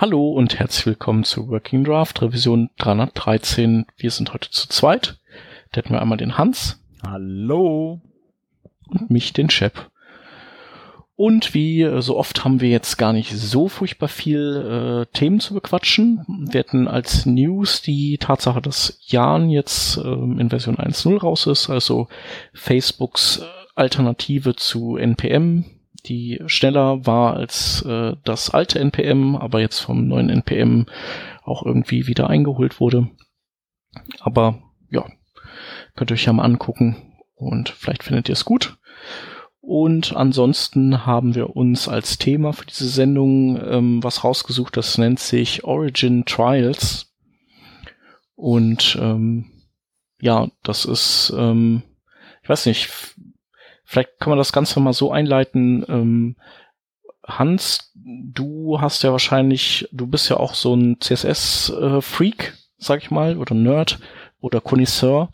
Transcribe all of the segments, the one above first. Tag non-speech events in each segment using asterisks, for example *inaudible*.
Hallo und herzlich willkommen zu Working Draft Revision 313. Wir sind heute zu zweit. Da hätten wir einmal den Hans. Hallo. Und mich, den Chef. Und wie äh, so oft haben wir jetzt gar nicht so furchtbar viel äh, Themen zu bequatschen. Wir hätten als News die Tatsache, dass Jan jetzt ähm, in Version 1.0 raus ist, also Facebooks äh, Alternative zu NPM, die schneller war als äh, das alte NPM, aber jetzt vom neuen NPM auch irgendwie wieder eingeholt wurde. Aber ja, könnt ihr euch ja mal angucken und vielleicht findet ihr es gut. Und ansonsten haben wir uns als Thema für diese Sendung ähm, was rausgesucht, das nennt sich Origin Trials. Und ähm, ja, das ist, ähm, ich weiß nicht, vielleicht kann man das Ganze mal so einleiten. Ähm, Hans, du hast ja wahrscheinlich, du bist ja auch so ein CSS-Freak, äh, sag ich mal, oder Nerd oder Connoisseur.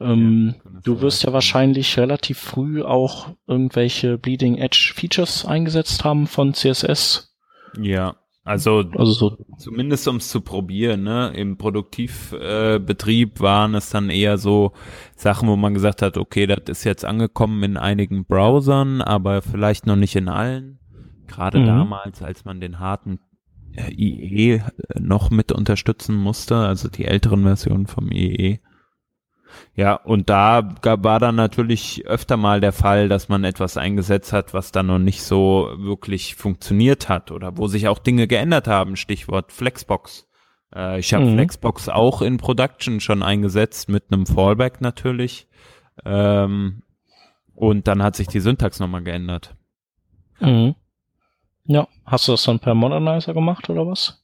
Ähm, ja, du wirst ja wahrscheinlich relativ früh auch irgendwelche Bleeding Edge Features eingesetzt haben von CSS. Ja, also, also so. zumindest um es zu probieren, ne? Im Produktivbetrieb äh, waren es dann eher so Sachen, wo man gesagt hat, okay, das ist jetzt angekommen in einigen Browsern, aber vielleicht noch nicht in allen. Gerade mhm. damals, als man den harten äh, IE äh, noch mit unterstützen musste, also die älteren Versionen vom IE. Ja, und da gab, war dann natürlich öfter mal der Fall, dass man etwas eingesetzt hat, was dann noch nicht so wirklich funktioniert hat oder wo sich auch Dinge geändert haben. Stichwort Flexbox. Äh, ich habe mhm. Flexbox auch in Production schon eingesetzt mit einem Fallback natürlich. Ähm, und dann hat sich die Syntax nochmal geändert. Mhm. Ja, hast du das dann per Modernizer gemacht oder was?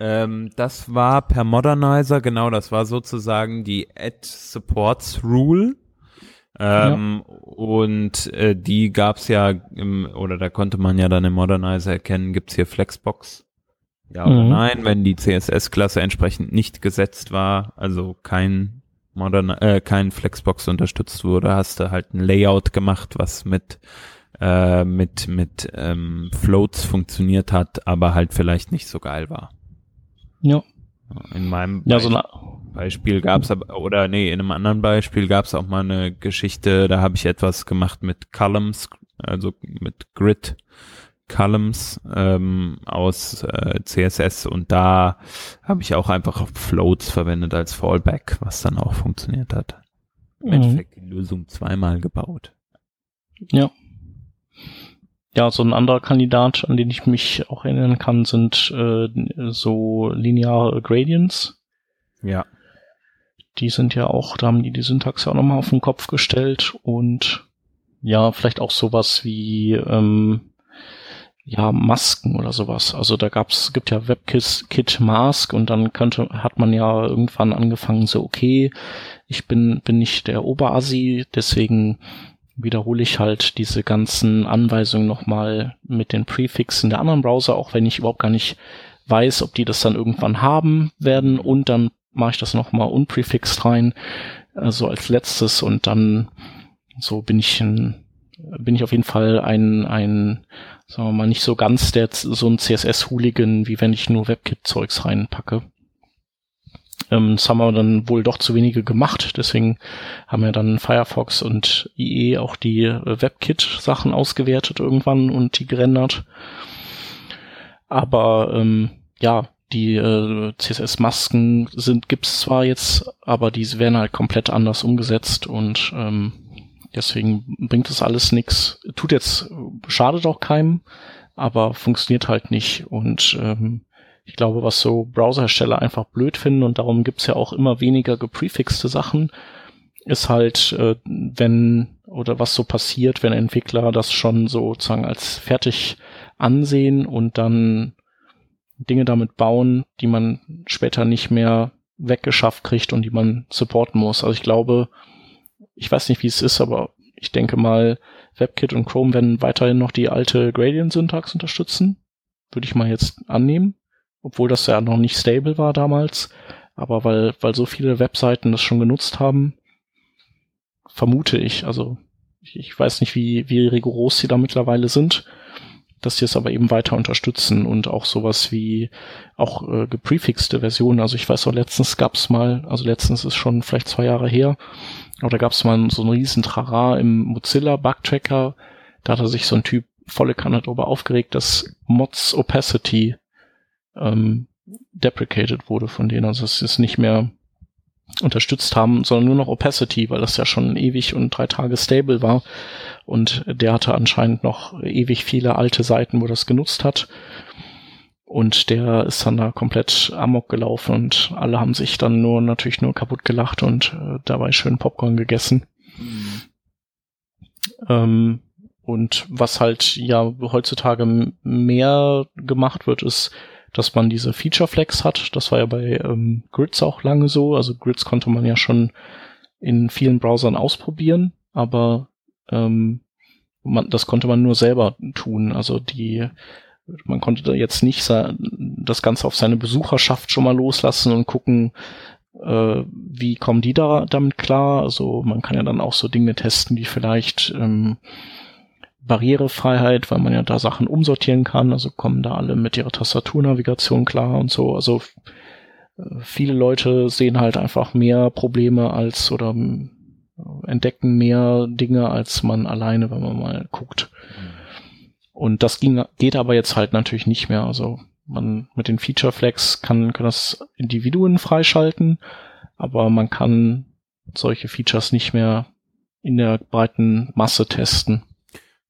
Ähm, das war per Modernizer, genau, das war sozusagen die Add Supports Rule. Ähm, ja. Und äh, die gab's ja, im, oder da konnte man ja dann im Modernizer erkennen, gibt's hier Flexbox? Ja oder mhm. nein, wenn die CSS-Klasse entsprechend nicht gesetzt war, also kein Modern, äh, kein Flexbox unterstützt wurde, hast du halt ein Layout gemacht, was mit äh, mit mit ähm, Floats funktioniert hat, aber halt vielleicht nicht so geil war. Ja. In meinem ja, so Beispiel gab es aber, oder nee, in einem anderen Beispiel gab es auch mal eine Geschichte, da habe ich etwas gemacht mit Columns, also mit Grid Columns ähm, aus äh, CSS und da habe ich auch einfach Floats verwendet als Fallback, was dann auch funktioniert hat. Im mhm. Endeffekt die Lösung zweimal gebaut. Ja. Ja, so ein anderer Kandidat, an den ich mich auch erinnern kann, sind äh, so lineare Gradients. Ja. Die sind ja auch, da haben die die Syntax ja auch nochmal auf den Kopf gestellt und ja, vielleicht auch sowas wie ähm, ja Masken oder sowas. Also da gab's gibt ja WebKit Kit Mask und dann könnte hat man ja irgendwann angefangen so okay, ich bin bin nicht der Oberasi, deswegen wiederhole ich halt diese ganzen Anweisungen nochmal mit den Prefixen der anderen Browser, auch wenn ich überhaupt gar nicht weiß, ob die das dann irgendwann haben werden und dann mache ich das nochmal unprefixed rein, also als letztes und dann so bin ich ein, bin ich auf jeden Fall ein, ein, sagen wir mal, nicht so ganz der, so ein CSS-Hooligan, wie wenn ich nur WebKit-Zeugs reinpacke. Ähm, das haben wir dann wohl doch zu wenige gemacht. Deswegen haben wir dann Firefox und IE auch die äh, WebKit-Sachen ausgewertet irgendwann und die gerendert. Aber ähm, ja, die äh, CSS-Masken sind gibt's zwar jetzt, aber die werden halt komplett anders umgesetzt und ähm, deswegen bringt das alles nix. Tut jetzt schadet auch keinem, aber funktioniert halt nicht und ähm, ich glaube, was so Browserhersteller einfach blöd finden und darum gibt's ja auch immer weniger geprefixte Sachen, ist halt, äh, wenn oder was so passiert, wenn Entwickler das schon sozusagen als fertig ansehen und dann Dinge damit bauen, die man später nicht mehr weggeschafft kriegt und die man supporten muss. Also ich glaube, ich weiß nicht, wie es ist, aber ich denke mal, WebKit und Chrome werden weiterhin noch die alte Gradient-Syntax unterstützen. Würde ich mal jetzt annehmen obwohl das ja noch nicht stable war damals, aber weil, weil so viele Webseiten das schon genutzt haben, vermute ich, also ich, ich weiß nicht, wie, wie rigoros sie da mittlerweile sind, dass die es aber eben weiter unterstützen und auch sowas wie auch äh, geprefixte Versionen. Also ich weiß auch, letztens gab's mal, also letztens ist schon vielleicht zwei Jahre her, aber da gab's mal so einen riesen Trara im Mozilla Bugtracker. Da hatte sich so ein Typ volle Kanne darüber aufgeregt, dass Mods Opacity ähm, deprecated wurde von denen. Also es ist nicht mehr unterstützt haben, sondern nur noch Opacity, weil das ja schon ewig und drei Tage stable war. Und der hatte anscheinend noch ewig viele alte Seiten, wo das genutzt hat. Und der ist dann da komplett amok gelaufen und alle haben sich dann nur natürlich nur kaputt gelacht und äh, dabei schön Popcorn gegessen. Mhm. Ähm, und was halt ja heutzutage mehr gemacht wird, ist dass man diese Feature Flex hat. Das war ja bei ähm, Grids auch lange so. Also Grids konnte man ja schon in vielen Browsern ausprobieren, aber ähm, man, das konnte man nur selber tun. Also die, man konnte da jetzt nicht das Ganze auf seine Besucherschaft schon mal loslassen und gucken, äh, wie kommen die da damit klar. Also man kann ja dann auch so Dinge testen, die vielleicht ähm, Barrierefreiheit, weil man ja da Sachen umsortieren kann. Also kommen da alle mit ihrer Tastaturnavigation klar und so. Also äh, viele Leute sehen halt einfach mehr Probleme als oder äh, entdecken mehr Dinge, als man alleine, wenn man mal guckt. Und das ging, geht aber jetzt halt natürlich nicht mehr. Also man mit den Feature Flags kann, kann das Individuen freischalten, aber man kann solche Features nicht mehr in der breiten Masse testen.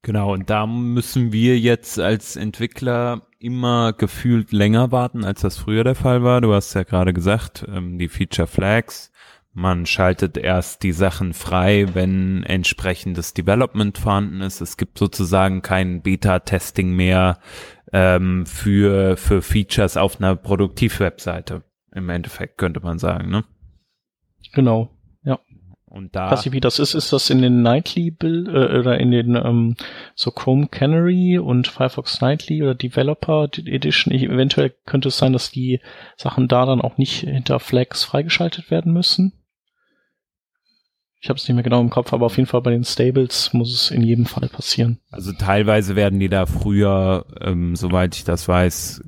Genau, und da müssen wir jetzt als Entwickler immer gefühlt länger warten, als das früher der Fall war. Du hast ja gerade gesagt, ähm, die Feature Flags. Man schaltet erst die Sachen frei, wenn entsprechendes Development vorhanden ist. Es gibt sozusagen kein Beta-Testing mehr ähm, für, für Features auf einer Produktivwebseite. Im Endeffekt könnte man sagen, ne? Genau. Und da. Weiß ich, wie das ist. Ist das in den Nightly Bill äh, oder in den ähm, so Chrome Canary und Firefox Nightly oder Developer Edition? Ich, eventuell könnte es sein, dass die Sachen da dann auch nicht hinter Flags freigeschaltet werden müssen. Ich habe es nicht mehr genau im Kopf, aber auf jeden Fall bei den Stables muss es in jedem Fall passieren. Also teilweise werden die da früher, ähm, soweit ich das weiß,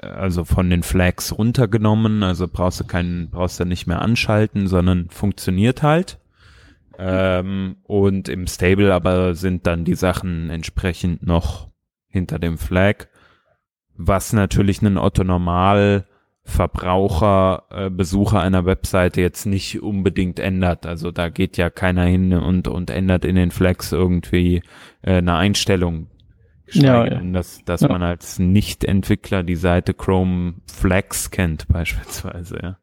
also von den Flags runtergenommen. Also brauchst du keinen, brauchst du nicht mehr anschalten, sondern funktioniert halt. Ähm, und im Stable aber sind dann die Sachen entsprechend noch hinter dem Flag, was natürlich einen Otto Normal Verbraucher, äh, Besucher einer Webseite jetzt nicht unbedingt ändert. Also da geht ja keiner hin und, und ändert in den Flags irgendwie äh, eine Einstellung. Ja, ja. Dass, dass ja. man als Nicht-Entwickler die Seite Chrome Flags kennt *laughs* beispielsweise. Ja.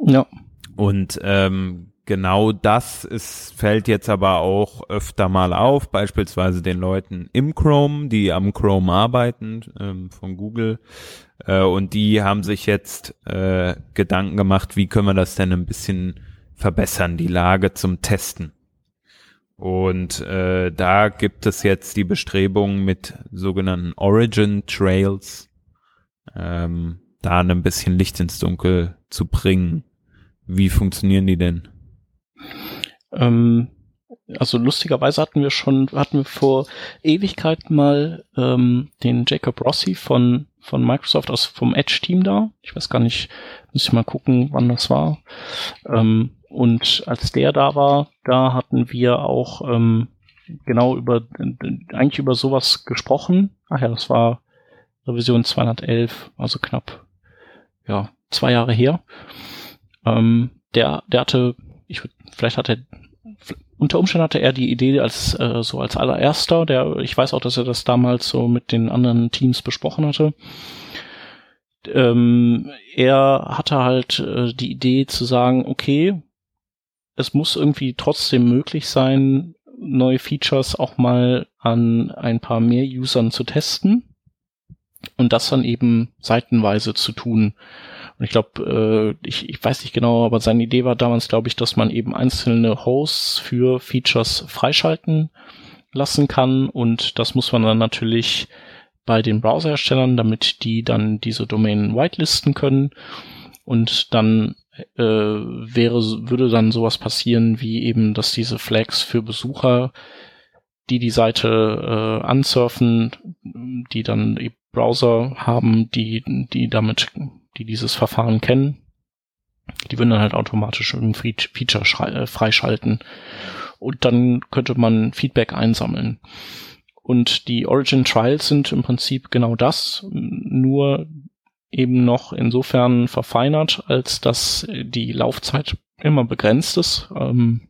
ja. Und ähm, genau das ist, fällt jetzt aber auch öfter mal auf, beispielsweise den Leuten im Chrome, die am Chrome arbeiten, ähm, von Google. Äh, und die haben sich jetzt äh, Gedanken gemacht, wie können wir das denn ein bisschen verbessern, die Lage zum Testen. Und äh, da gibt es jetzt die Bestrebungen mit sogenannten Origin Trails, ähm, da ein bisschen Licht ins Dunkel zu bringen. Wie funktionieren die denn? Ähm, also lustigerweise hatten wir schon, hatten wir vor Ewigkeit mal ähm, den Jacob Rossi von, von Microsoft aus vom Edge-Team da. Ich weiß gar nicht, muss ich mal gucken, wann das war. Ähm, und als der da war, da hatten wir auch ähm, genau über, eigentlich über sowas gesprochen. Ach ja, das war Revision 211, also knapp, ja, zwei Jahre her. Ähm, der, der hatte ich vielleicht hat er unter Umständen hatte er die Idee als äh, so als allererster, der ich weiß auch, dass er das damals so mit den anderen Teams besprochen hatte. Ähm, er hatte halt äh, die Idee zu sagen, okay, es muss irgendwie trotzdem möglich sein, neue Features auch mal an ein paar mehr Usern zu testen und das dann eben seitenweise zu tun. Und ich glaube, äh, ich, ich weiß nicht genau, aber seine Idee war damals, glaube ich, dass man eben einzelne Hosts für Features freischalten lassen kann. Und das muss man dann natürlich bei den Browserherstellern, damit die dann diese Domänen whitelisten können. Und dann äh, wäre, würde dann sowas passieren wie eben, dass diese Flags für Besucher die die Seite äh, ansurfen, die dann Browser haben, die, die damit, die dieses Verfahren kennen, die würden dann halt automatisch ein Feature äh, freischalten. Und dann könnte man Feedback einsammeln. Und die Origin Trials sind im Prinzip genau das, nur eben noch insofern verfeinert, als dass die Laufzeit immer begrenzt ist. Ähm,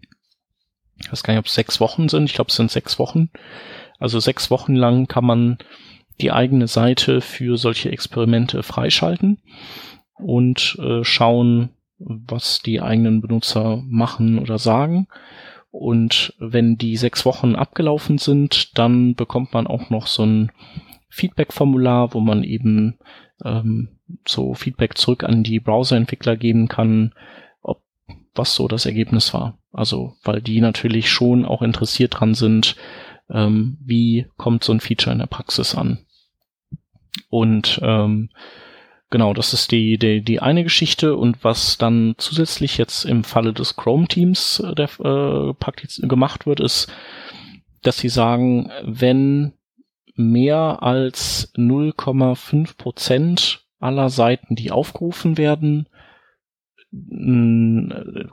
ich weiß gar nicht, ob es sechs Wochen sind. Ich glaube, es sind sechs Wochen. Also sechs Wochen lang kann man die eigene Seite für solche Experimente freischalten und äh, schauen, was die eigenen Benutzer machen oder sagen. Und wenn die sechs Wochen abgelaufen sind, dann bekommt man auch noch so ein Feedback-Formular, wo man eben ähm, so Feedback zurück an die Browserentwickler geben kann, ob was so das Ergebnis war. Also, weil die natürlich schon auch interessiert dran sind, ähm, wie kommt so ein Feature in der Praxis an. Und ähm, genau, das ist die, die, die eine Geschichte. Und was dann zusätzlich jetzt im Falle des Chrome-Teams äh, äh, gemacht wird, ist, dass sie sagen, wenn mehr als 0,5 Prozent aller Seiten, die aufgerufen werden,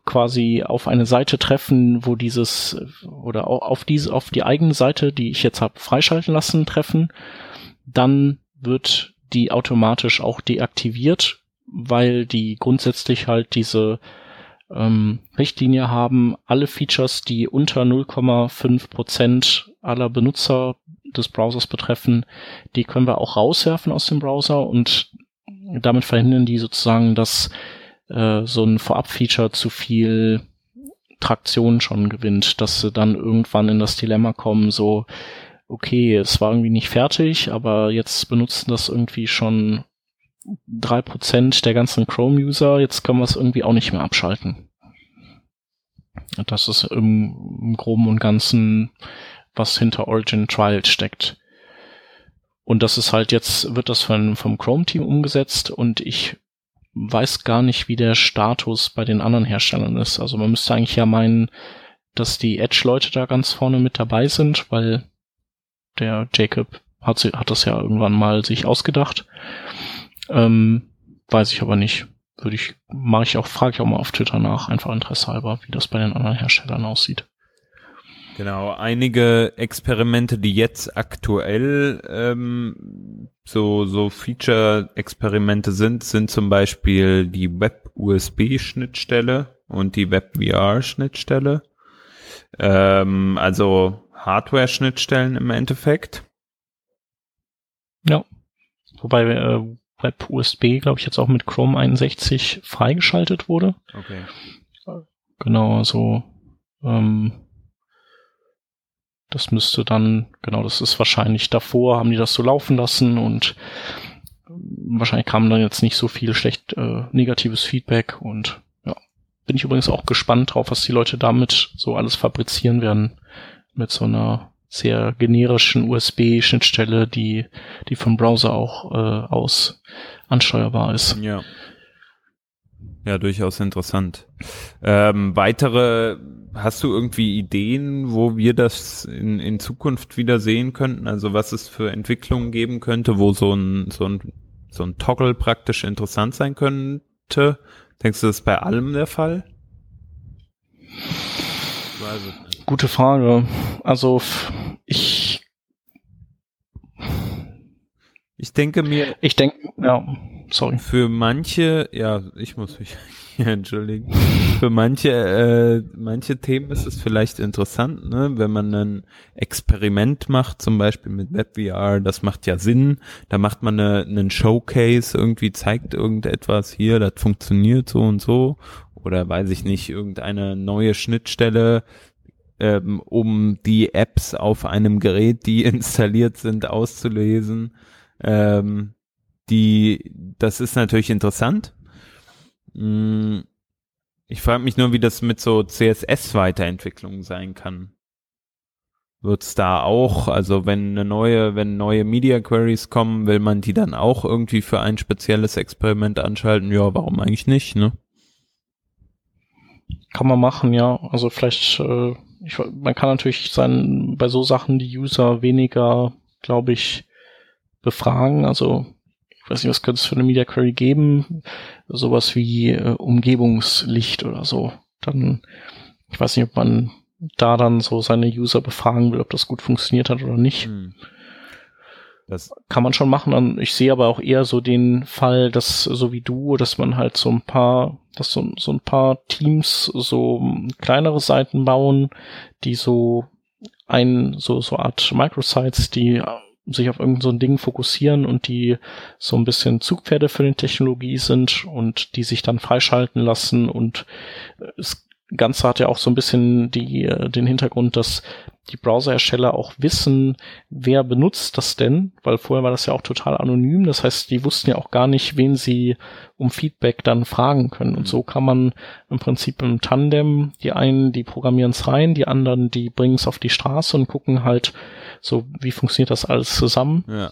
quasi auf eine Seite treffen, wo dieses oder auf diese auf die eigene Seite, die ich jetzt habe freischalten lassen, treffen, dann wird die automatisch auch deaktiviert, weil die grundsätzlich halt diese ähm, Richtlinie haben, alle Features, die unter 0,5 Prozent aller Benutzer des Browsers betreffen, die können wir auch rauswerfen aus dem Browser und damit verhindern die sozusagen, dass äh, so ein Vorab-Feature zu viel Traktion schon gewinnt, dass sie dann irgendwann in das Dilemma kommen, so, okay, es war irgendwie nicht fertig, aber jetzt benutzen das irgendwie schon drei Prozent der ganzen Chrome-User, jetzt können wir es irgendwie auch nicht mehr abschalten. Das ist im, im Groben und Ganzen, was hinter Origin Trial steckt. Und das ist halt jetzt, wird das von, vom Chrome-Team umgesetzt und ich weiß gar nicht, wie der Status bei den anderen Herstellern ist. Also man müsste eigentlich ja meinen, dass die Edge-Leute da ganz vorne mit dabei sind, weil der Jacob hat, hat das ja irgendwann mal sich ausgedacht. Ähm, weiß ich aber nicht. Würde ich, mache ich auch, frage ich auch mal auf Twitter nach, einfach Interesse halber, wie das bei den anderen Herstellern aussieht. Genau, einige Experimente, die jetzt aktuell ähm, so, so Feature-Experimente sind, sind zum Beispiel die Web-USB-Schnittstelle und die Web-VR-Schnittstelle. Ähm, also Hardware-Schnittstellen im Endeffekt. Ja. Wobei äh, Web-USB, glaube ich, jetzt auch mit Chrome 61 freigeschaltet wurde. Okay. Genau, so ähm, das müsste dann, genau, das ist wahrscheinlich davor, haben die das so laufen lassen und wahrscheinlich kam dann jetzt nicht so viel schlecht äh, negatives Feedback und ja, bin ich übrigens auch gespannt drauf, was die Leute damit so alles fabrizieren werden mit so einer sehr generischen USB-Schnittstelle, die die vom Browser auch äh, aus ansteuerbar ist. Ja. Ja, durchaus interessant. Ähm, weitere hast du irgendwie Ideen, wo wir das in, in Zukunft wieder sehen könnten? Also was es für Entwicklungen geben könnte, wo so ein, so ein, so ein Toggle praktisch interessant sein könnte? Denkst du, das ist bei allem der Fall? Gute Frage. Also ich ich denke mir. Ich denke, ja, sorry. Für manche, ja, ich muss mich *laughs* hier entschuldigen. Für manche, äh, manche Themen ist es vielleicht interessant, ne, wenn man ein Experiment macht, zum Beispiel mit WebVR, das macht ja Sinn. Da macht man eine, einen Showcase, irgendwie zeigt irgendetwas hier, das funktioniert so und so. Oder weiß ich nicht, irgendeine neue Schnittstelle, ähm, um die Apps auf einem Gerät, die *laughs* installiert sind, auszulesen ähm, die, das ist natürlich interessant. Mm, ich frage mich nur, wie das mit so CSS-Weiterentwicklungen sein kann. Wird's da auch, also wenn eine neue, wenn neue Media Queries kommen, will man die dann auch irgendwie für ein spezielles Experiment anschalten? Ja, warum eigentlich nicht, ne? Kann man machen, ja. Also vielleicht äh, ich, man kann natürlich sein, bei so Sachen die User weniger, glaube ich, befragen. Also ich weiß nicht, was könnte es für eine Media Query geben? Sowas wie äh, Umgebungslicht oder so. Dann, ich weiß nicht, ob man da dann so seine User befragen will, ob das gut funktioniert hat oder nicht. Hm. Das kann man schon machen. Ich sehe aber auch eher so den Fall, dass so wie du, dass man halt so ein paar, dass so, so ein paar Teams so kleinere Seiten bauen, die so ein, so, so Art Microsites, die sich auf irgendein so ein Ding fokussieren und die so ein bisschen Zugpferde für die Technologie sind und die sich dann freischalten lassen und es Ganze hat ja auch so ein bisschen die, äh, den Hintergrund, dass die Browserhersteller auch wissen, wer benutzt das denn, weil vorher war das ja auch total anonym. Das heißt, die wussten ja auch gar nicht, wen sie um Feedback dann fragen können. Und so kann man im Prinzip im Tandem, die einen, die programmieren es rein, die anderen, die bringen es auf die Straße und gucken halt so, wie funktioniert das alles zusammen. Ja.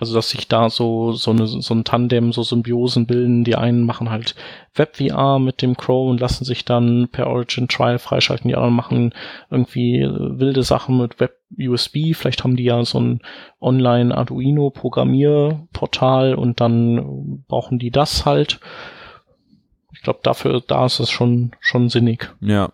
Also dass sich da so so, eine, so ein Tandem, so Symbiosen bilden. Die einen machen halt WebVR mit dem Chrome und lassen sich dann per Origin Trial freischalten. Die anderen machen irgendwie wilde Sachen mit Web USB. Vielleicht haben die ja so ein Online Arduino Programmierportal und dann brauchen die das halt. Ich glaube, dafür da ist es schon schon sinnig. Ja.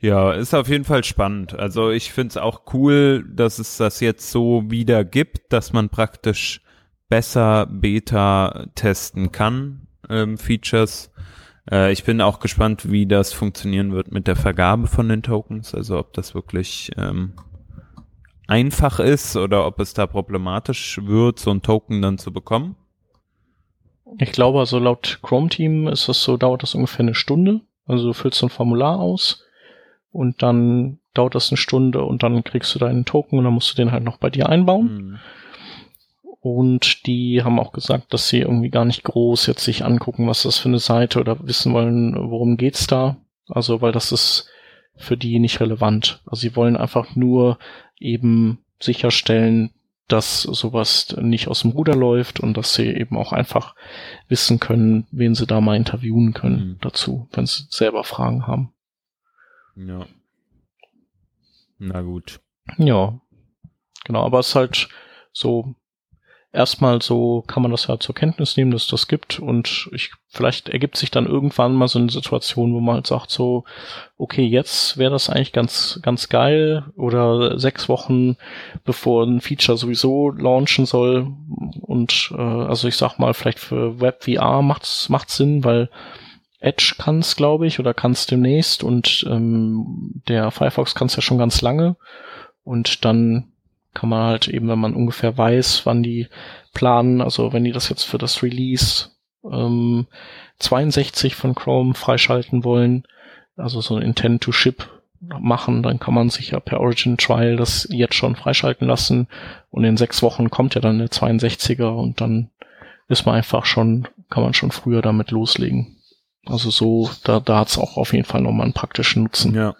Ja, ist auf jeden Fall spannend. Also ich finde es auch cool, dass es das jetzt so wieder gibt, dass man praktisch besser Beta testen kann, ähm, Features. Äh, ich bin auch gespannt, wie das funktionieren wird mit der Vergabe von den Tokens, also ob das wirklich ähm, einfach ist oder ob es da problematisch wird, so ein Token dann zu bekommen. Ich glaube, also laut Chrome Team ist es so, dauert das ungefähr eine Stunde. Also du füllst so ein Formular aus und dann dauert das eine Stunde und dann kriegst du deinen Token und dann musst du den halt noch bei dir einbauen. Mhm. Und die haben auch gesagt, dass sie irgendwie gar nicht groß jetzt sich angucken, was das für eine Seite oder wissen wollen, worum geht's da. Also, weil das ist für die nicht relevant. Also sie wollen einfach nur eben sicherstellen, dass sowas nicht aus dem Ruder läuft und dass sie eben auch einfach wissen können, wen sie da mal interviewen können mhm. dazu, wenn sie selber Fragen haben. Ja. Na gut. Ja. Genau, aber es ist halt so, erstmal so kann man das ja zur Kenntnis nehmen, dass das gibt und ich, vielleicht ergibt sich dann irgendwann mal so eine Situation, wo man halt sagt so, okay, jetzt wäre das eigentlich ganz, ganz geil oder sechs Wochen bevor ein Feature sowieso launchen soll und äh, also ich sag mal, vielleicht für WebVR macht's, macht's Sinn, weil Edge kann es, glaube ich, oder kann es demnächst und ähm, der Firefox kann es ja schon ganz lange. Und dann kann man halt eben, wenn man ungefähr weiß, wann die planen, also wenn die das jetzt für das Release ähm, 62 von Chrome freischalten wollen, also so ein Intent to Ship machen, dann kann man sich ja per Origin Trial das jetzt schon freischalten lassen und in sechs Wochen kommt ja dann der 62er und dann ist man einfach schon, kann man schon früher damit loslegen. Also so, da, da hat es auch auf jeden Fall nochmal einen praktischen Nutzen. Ja.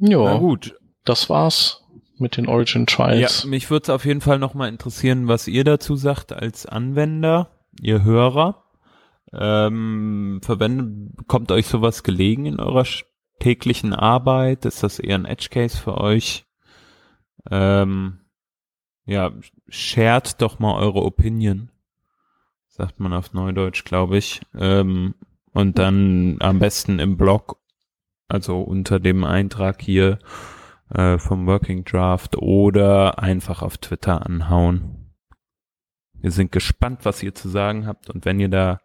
Ja, Na gut. Das war's mit den Origin Trials. Ja, mich würde es auf jeden Fall nochmal interessieren, was ihr dazu sagt als Anwender, ihr Hörer. Ähm, verwendet, kommt euch sowas gelegen in eurer täglichen Arbeit? Ist das eher ein Edge Case für euch? Ähm, ja, shared doch mal eure Opinion sagt man auf Neudeutsch, glaube ich. Ähm, und dann am besten im Blog, also unter dem Eintrag hier äh, vom Working Draft oder einfach auf Twitter anhauen. Wir sind gespannt, was ihr zu sagen habt und wenn ihr da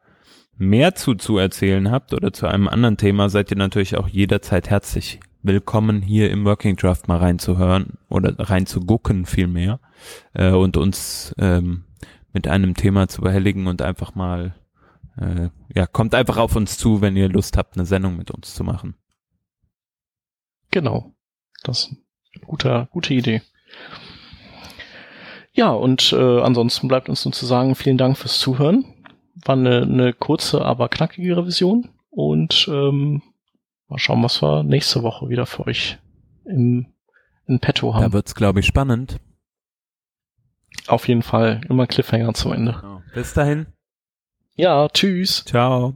mehr zu, zu erzählen habt oder zu einem anderen Thema, seid ihr natürlich auch jederzeit herzlich willkommen, hier im Working Draft mal reinzuhören oder reinzugucken vielmehr äh, und uns ähm, mit einem Thema zu behelligen und einfach mal, äh, ja, kommt einfach auf uns zu, wenn ihr Lust habt, eine Sendung mit uns zu machen. Genau. Das ist eine gute, gute Idee. Ja, und äh, ansonsten bleibt uns nur zu sagen, vielen Dank fürs Zuhören. War eine, eine kurze, aber knackige Revision. Und ähm, mal schauen, was wir nächste Woche wieder für euch im, in petto haben. Da wird's, glaube ich, spannend. Auf jeden Fall. Immer Cliffhanger zum Ende. Bis dahin. Ja, tschüss. Ciao.